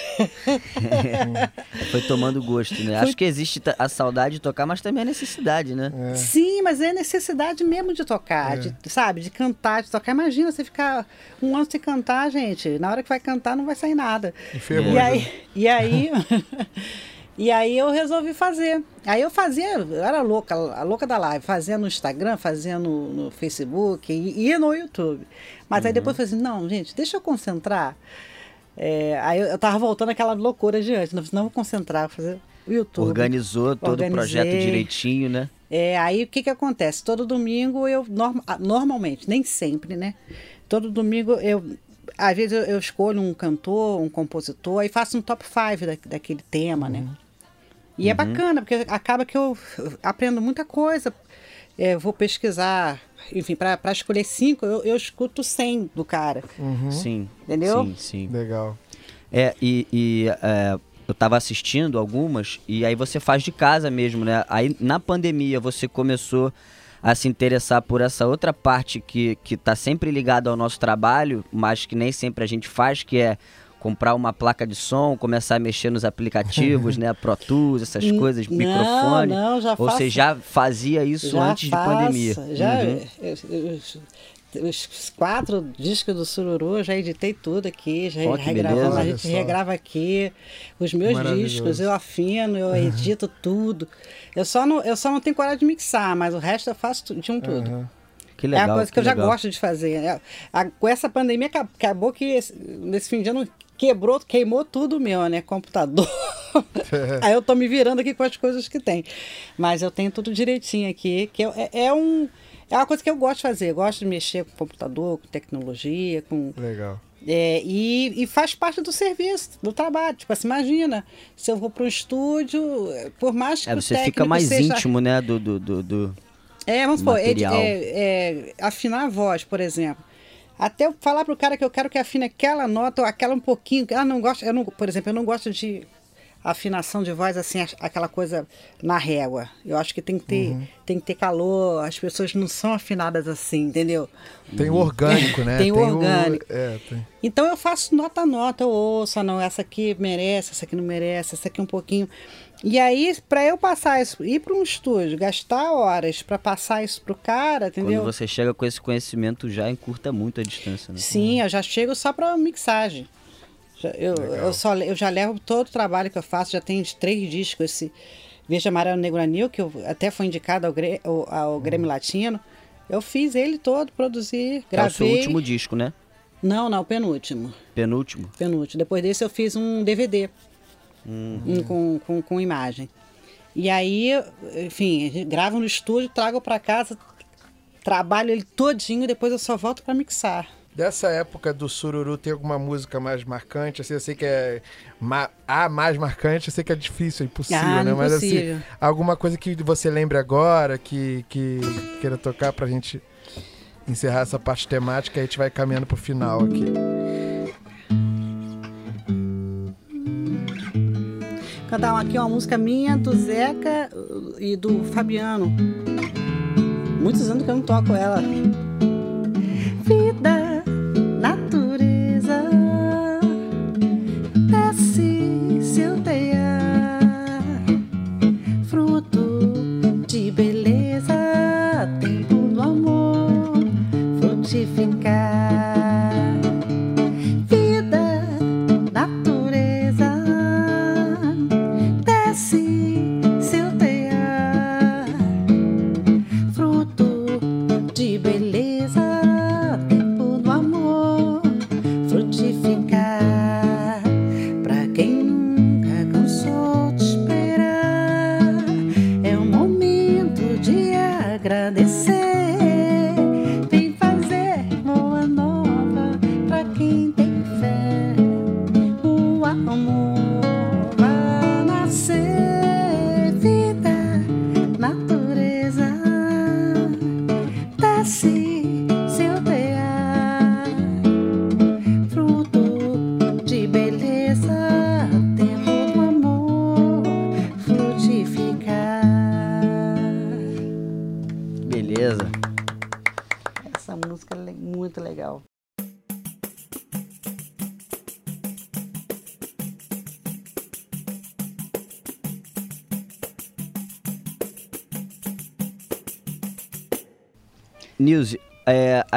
Foi tomando gosto, né? Acho que existe a saudade de tocar, mas também a necessidade, né? Sim, mas é necessidade mesmo de tocar, de, sabe? De cantar, de tocar. Imagina você ficar um ano sem cantar, gente. Na hora que vai cantar não vai sair nada. Enferrujou. E aí, e aí, e aí eu resolvi fazer. Aí eu fazia, eu era louca, a louca da live, fazia no Instagram, fazia no, no Facebook e, e no YouTube. Mas aí depois eu falei assim, não, gente, deixa eu concentrar. É, aí eu, eu tava voltando àquela loucura de antes, não, não vou concentrar, vou fazer o YouTube. Organizou todo o projeto Organizei. direitinho, né? É, aí o que que acontece? Todo domingo eu, norma- ah, normalmente, nem sempre, né? Todo domingo eu, às vezes eu, eu escolho um cantor, um compositor, aí faço um top 5 da, daquele tema, né? E é bacana, porque acaba que eu aprendo muita coisa. É, vou pesquisar, enfim, para escolher cinco, eu, eu escuto 100 do cara. Sim. Entendeu? Sim, sim. Legal. É, e, e, é, eu tava assistindo algumas, e aí você faz de casa mesmo, né? Aí na pandemia você começou a se interessar por essa outra parte que, que tá sempre ligada ao nosso trabalho, mas que nem sempre a gente faz, que é comprar uma placa de som, começar a mexer nos aplicativos, né? Pro Tools, essas coisas, não, microfone. não, já Ou você faço- já fazia isso Já antes faço, de pandemia? Já, Uhum. eu- eu- eu- os quatro discos do Sururu, eu já editei tudo aqui, já que regravamos, a gente regrava aqui. Os meus discos, eu afino, eu edito tudo. Eu só, não, eu só não tenho coragem de mixar, mas o resto eu faço de um tudo. Que legal. é uma coisa que, eu já legal. gosto de fazer. É, a- com essa pandemia, aca- acabou que esse- nesse fim de ano quebrou, queimou tudo meu, né? Computador. Aí eu tô me virando aqui com as coisas que tem. Mas eu tenho tudo direitinho aqui, que eu- é, é um. É uma coisa que eu gosto de fazer. Eu gosto de mexer com computador, com tecnologia, com. Legal. É, e, e faz parte do serviço, do trabalho. Tipo assim, imagina, se eu vou para um estúdio, por mais que É, o você fica mais seja- íntimo, né? Do, do, do, do- é, vamos supor, material. é, é, afinar a voz, por exemplo. Até eu falar pro cara que eu quero que afine aquela nota ou aquela um pouquinho. Ah, não gosto, eu não, por exemplo, eu não gosto de afinação de voz assim, aquela coisa na régua. Eu acho que tem que ter, Uhum. tem que ter calor, as pessoas não são afinadas assim, entendeu? Tem o orgânico, né? Tem o orgânico. é, tem. Então eu faço nota a nota, eu ouço, ah, não, essa aqui merece, essa aqui não merece, essa aqui um pouquinho. E aí, para eu passar isso, ir para um estúdio, gastar horas para passar isso pro cara, entendeu? Quando você chega com esse conhecimento, já encurta muito a distância, né? Sim, eu já chego só para mixagem. Eu, eu, só, eu já levo todo o trabalho que eu faço, já tenho três discos, esse Veja Amarelo Negro Anil, que eu até foi indicado ao, ao, ao Grêmio Latino. Eu fiz ele todo, produzi, Que é o seu gravei. último disco, né? Não, não, penúltimo. Penúltimo. Penúltimo. Depois desse eu fiz um DVD um com, com, com imagem. E aí, enfim, grava no estúdio, trago para casa, trabalho ele todinho, depois eu só volto para mixar. Dessa época do Sururu, tem alguma música mais marcante? Assim, eu sei que é ma- a mais marcante, eu sei que é difícil, é impossível, Ah, né? Mas assim, alguma coisa que você lembre agora, que, que queira tocar pra gente encerrar essa parte temática, aí a gente vai caminhando pro final aqui. Cantar aqui uma música minha, do Zeca uh, e do Fabiano. Muitos anos que eu não toco ela. Vida, natureza, desce seu teia, fruto de beleza, tempo do amor frutificar.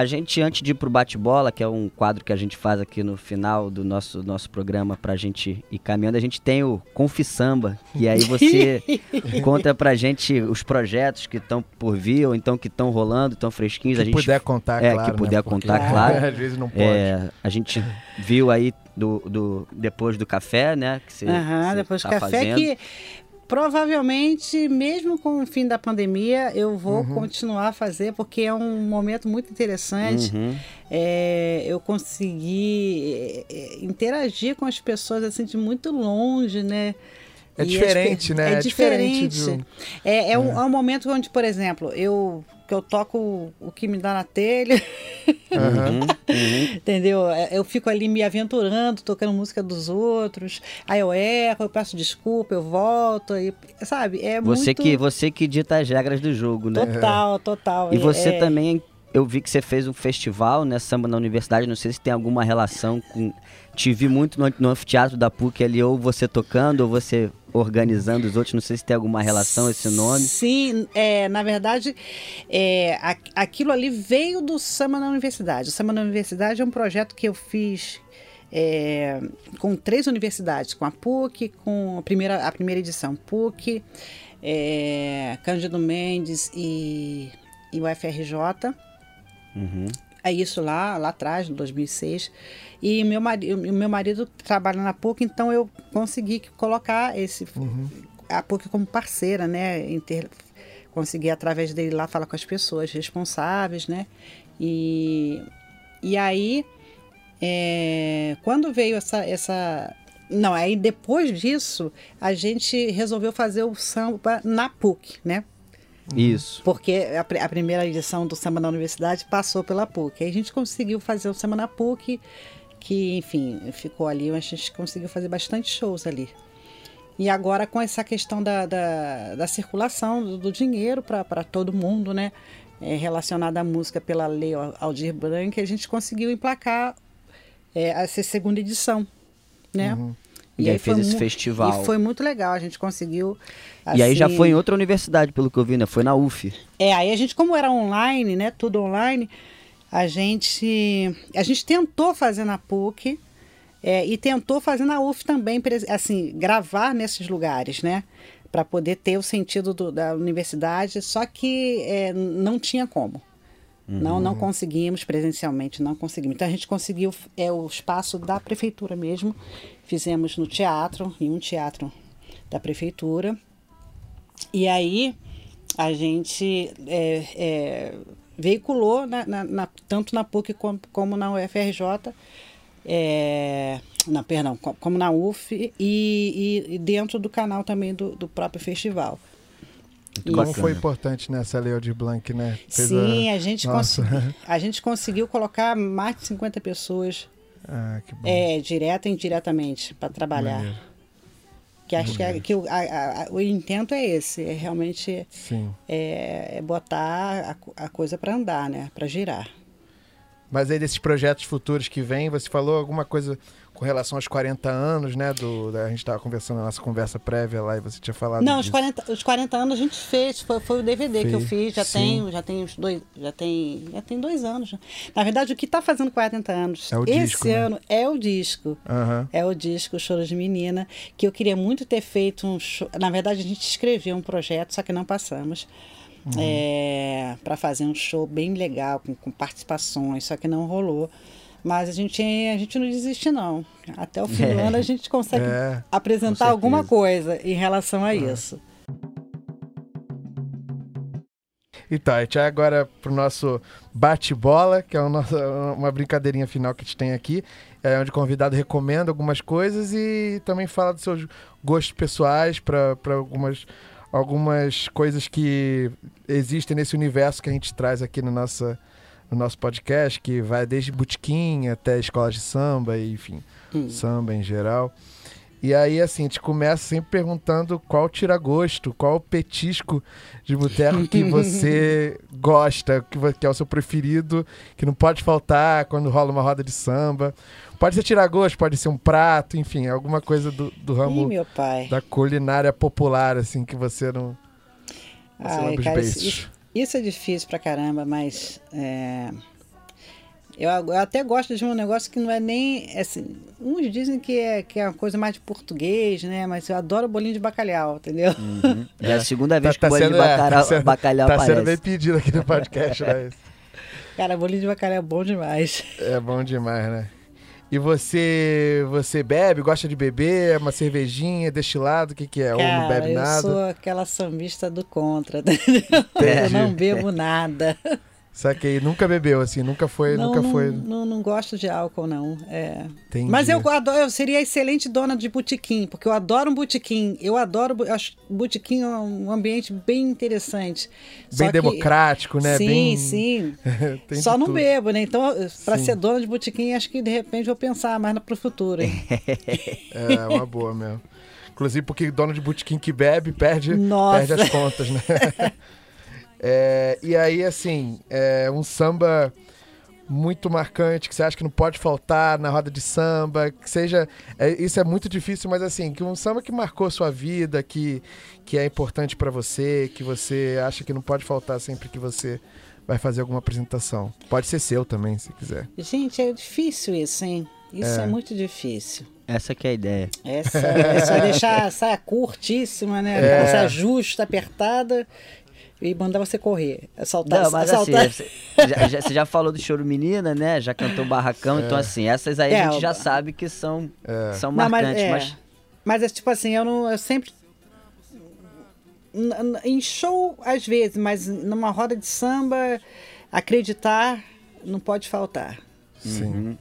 A gente, antes de ir pro bate-bola, que é um quadro que a gente faz aqui no final do nosso, nosso programa pra gente ir caminhando, a gente tem o Confissamba, que aí você conta pra gente os projetos que estão por vir, ou então que estão rolando, estão fresquinhos. Que a gente, puder contar, é, claro. que puder né? Porque contar, claro. Às vezes não pode. É, a gente viu aí do, do, depois do café, né? Que você, Aham, você depois do tá café fazendo. que provavelmente, mesmo com o fim da pandemia, eu vou continuar a fazer, porque é um momento muito interessante. Uhum. É, eu consegui é, é, interagir com as pessoas assim de muito longe, né? É E as diferente, pe- né? É É diferente diferente. É, é, um, é um momento onde, por exemplo, eu que eu toco o- que me dá na telha. Uhum, uhum. entendeu? É, Eu fico ali me aventurando, tocando música dos outros. Aí eu erro, eu peço desculpa, eu volto, e, sabe? É Você, muito que, você que dita as regras do jogo, né? total, total. E você É- também, eu vi que você fez um festival, né, Samba na Universidade, não sei se tem alguma relação com... Te vi muito no, no anfiteatro da PUC ali, ou você tocando, ou você organizando os outros, não sei se tem alguma relação esse nome. Sim, é, na verdade, é, a- aquilo ali veio do Samba na Universidade. O Samba na Universidade é um projeto que eu fiz é, com três universidades, com a PUC, com a primeira, a primeira edição PUC, é, Cândido Mendes e, e o FRJ. Uhum. É isso lá, lá atrás, em 2006. E meu marido, meu marido trabalha na PUC, então eu consegui colocar esse a PUC como parceira, né? Inter, consegui através dele lá falar com as pessoas responsáveis, né? E, e aí, é, quando veio essa, essa. Não, aí depois disso, a gente resolveu fazer o samba na PUC, né? Isso. Porque a, a primeira edição do Samba na Universidade passou pela PUC. Aí a gente conseguiu fazer o Samba na PUC, que, enfim, ficou ali, mas a gente conseguiu fazer bastante shows ali. E agora com essa questão da, da, da circulação do, do dinheiro para todo mundo, né? É, relacionada à música pela lei Aldir Blanc, a gente conseguiu emplacar é, essa segunda edição, né? E aí foi fez esse festival. E foi muito legal, a gente conseguiu. E aí já assim, foi em outra universidade, pelo que eu vi, né? Foi na UF. é, aí a gente, como era online, né? Tudo online, a gente. A gente tentou fazer na PUC é, e tentou fazer na UF também, assim, gravar nesses lugares, né? Para poder ter o sentido do- da universidade, só que é, não tinha como. Não, não conseguimos presencialmente, não conseguimos. Então a gente conseguiu é, o espaço da prefeitura mesmo. Fizemos no teatro, em um teatro da prefeitura. E aí a gente é, é, veiculou na- na- na- tanto na PUC como, como na UFRJ, é, não, perdão, co- como na UF e, e- e dentro do canal também do, do próprio festival. Muito Como foi importante nessa Lei Aldir Blanc, né? Fez Sim, a gente, Nossa. consegui- a gente conseguiu colocar mais de 50 pessoas Ah, que bom. é, direta e indiretamente para trabalhar. Maneiro. Que acho que, que o, a- a- o intento é esse, é realmente Sim. é, é botar a, a coisa para andar, né? Para girar. Mas aí desses projetos futuros que vêm, você falou alguma coisa com relação aos 40 anos, né? Do, da- a gente estava conversando na nossa conversa prévia lá e você tinha falado Não, os disso. 40, os 40 anos a gente fez, foi, foi o DVD que eu fiz, já sim. tem, já tem uns dois, já tem, já tem dois anos. Na verdade, o que está fazendo 40 anos É o esse disco, né? ano é o disco. Aham. É o disco Choro de Menina, que eu queria muito ter feito um show. Na verdade, a gente escreveu um projeto, só que não passamos. Uhum. para fazer um show bem legal, com, com participações, só que não rolou. Mas a gente, a gente não desiste, não. Até o fim do É. ano a gente consegue É, apresentar alguma coisa em relação a isso. Então, a gente vai agora pro nosso bate-bola, que é o nosso- uma brincadeirinha final que a gente tem aqui, é onde o convidado recomenda algumas coisas e também fala dos seus gostos pessoais para algumas, algumas coisas que existem nesse universo que a gente traz aqui no nosso, no nosso podcast, que vai desde botequim até escolas de samba, enfim, Hum. samba em geral. E aí, assim, a gente começa sempre perguntando qual tira-gosto, qual petisco de boteco que você gosta, que é o seu preferido, que não pode faltar quando rola uma roda de samba. Pode ser tira-gosto, pode ser um prato, enfim, alguma coisa do, do Ih, ramo meu pai. da culinária popular, assim, que você não... Ai, cara, isso. Isso- é difícil pra caramba, mas é, eu, eu até gosto de um negócio que não é nem assim. Uns dizem que é, que é uma coisa mais de português, né? Mas eu adoro bolinho de bacalhau, entendeu? Uhum. É a segunda vez que o bolinho de é, bacalhau, tá sendo, bacalhau tá aparece. sendo bem pedido aqui no podcast, né? Cara, bolinho de bacalhau é bom demais. É bom demais, né? E você você bebe, gosta de beber, uma cervejinha, destilado, o que que é? Ou não Cara, bebe eu nada? sou aquela sambista do contra, entendeu? Eu não bebo nada. Saquei, nunca bebeu assim, nunca foi, não, nunca não, foi. Não, não gosto de álcool, não. É. Entendi. Mas eu, adoro, eu seria excelente dona de botequim, porque eu adoro um botequim. Eu adoro, eu acho botequim é um ambiente bem interessante. Bem Só que- democrático, né? Sim, Bem- sim. Só não tudo. bebo, né? Então, para ser dona de botequim, acho que de repente vou pensar mais pro futuro. Hein? É, uma boa mesmo. Inclusive porque dono de botequim que bebe, perde, Nossa. perde as contas, né? É, e aí, assim, é um samba muito marcante, que você acha que não pode faltar na roda de samba, que seja... é, isso é muito difícil, mas assim, que um samba que marcou sua vida, que, que é importante pra você, que você acha que não pode faltar sempre que você vai fazer alguma apresentação. Pode ser seu também, se quiser. Gente, é difícil isso, hein? Isso é, É. muito difícil. Essa que é a ideia. Essa, essa deixar a saia curtíssima, né? É. A saia justa, apertada e mandar você correr. Assaltar, Não, mas assim, assaltar. você já, já- você já falou do Choro Menina, né? Já cantou Barracão, então assim, essas aí É, a gente já sabe que são, são Não, marcantes, é. mas, Mas é tipo assim, eu não. Eu sempre. Em show, às vezes, mas numa roda de samba, acreditar não pode faltar. Sim.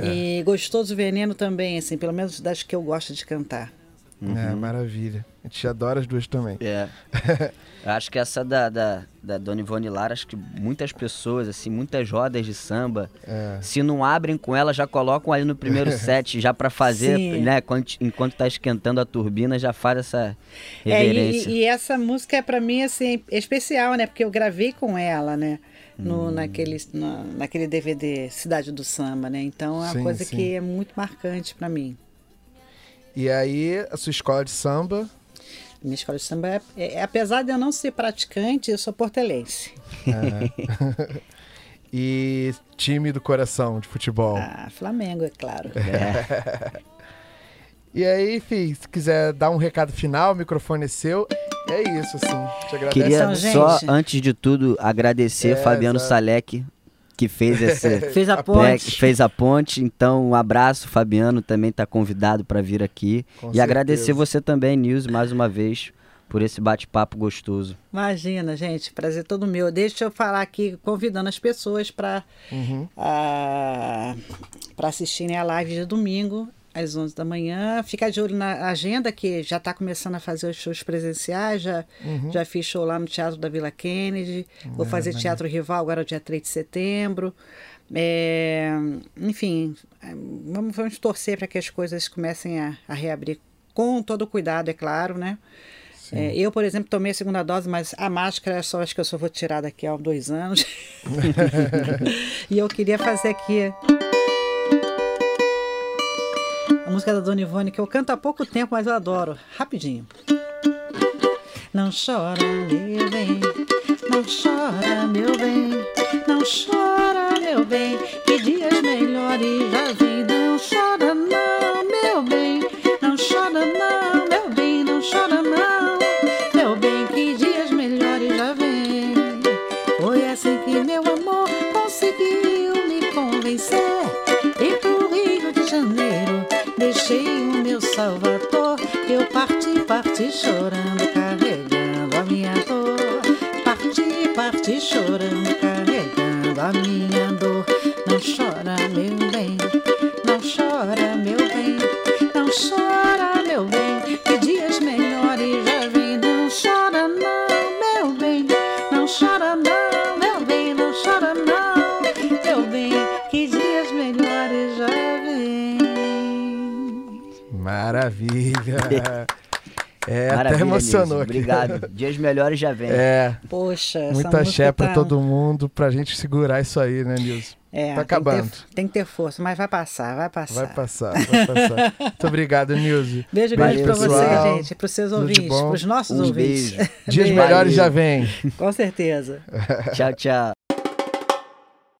E Gostoso Veneno também, assim, pelo menos das que eu gosto de cantar. É, maravilha. A gente adora as duas também. É. Eu acho que essa da, da, da Dona Ivone Lara, acho que muitas pessoas, assim, muitas rodas de samba, É. se não abrem com ela, já colocam ali no primeiro set, já pra fazer, Sim. né? Enquanto, enquanto tá esquentando a turbina, já faz essa É, e, reverência. e essa música é para mim assim especial, né? Porque eu gravei com ela, né? No, naquele, na- naquele DVD Cidade do Samba, né? Então é uma Sim, coisa sim. que é muito marcante para mim. E aí, a sua escola de samba. Minha escola de samba é, é- apesar de eu não ser praticante, eu sou portelense. E time do coração de futebol. Ah, Flamengo, é claro. E aí, enfim, se quiser dar um recado final, o microfone é seu. É isso, assim. Te agradeço. Queria Então, só, antes de tudo, agradecer É, Fabiano exato. Salek, que fez esse. Fez a né, ponte. que fez a ponte, então um abraço, Fabiano também está convidado para vir aqui. Com e certeza. agradecer você também, Nilson, mais uma vez, por esse bate-papo gostoso. Imagina, gente, prazer todo meu. Deixa eu falar aqui, convidando as pessoas para Uhum. para assistirem a live de domingo, às 11 da manhã. Fica de olho na agenda, que já está começando a fazer os shows presenciais. Já, Uhum. já fiz show lá no Teatro da Vila Kennedy. Vou fazer Teatro Rival agora, dia 3 de setembro. É, enfim, é, vamos, vamos torcer para que as coisas comecem a, a reabrir com todo cuidado, é claro, né? É, eu, por exemplo, tomei a segunda dose, mas a máscara só acho que eu só vou tirar daqui a dois anos. e eu queria fazer aqui música da Dona Ivone, que eu canto há pouco tempo, mas eu adoro. Rapidinho. Não chora, meu bem, não chora, meu bem, não chora, meu bem, que dias melhores já vem. Não chora, não, meu bem, não chora, não, meu bem, não chora, não, parti, chorando, carregando a minha dor. Parti, parti chorando, emocionou aqui. Obrigado. Dias melhores já vem. É, Poxa, essa muita axé pra tá- todo mundo, pra gente segurar isso aí, né, Nilson? É, Tá tem que ter- acabando. Tem que ter força, mas vai passar, vai passar. Vai passar, vai passar. Muito obrigado, Nilce. Beijo grande pra você, pessoal. gente, pros seus Tudo ouvintes, pros nossos Um ouvintes. beijo. Dias Beijo. melhores já vêm. Com certeza. Tchau, tchau.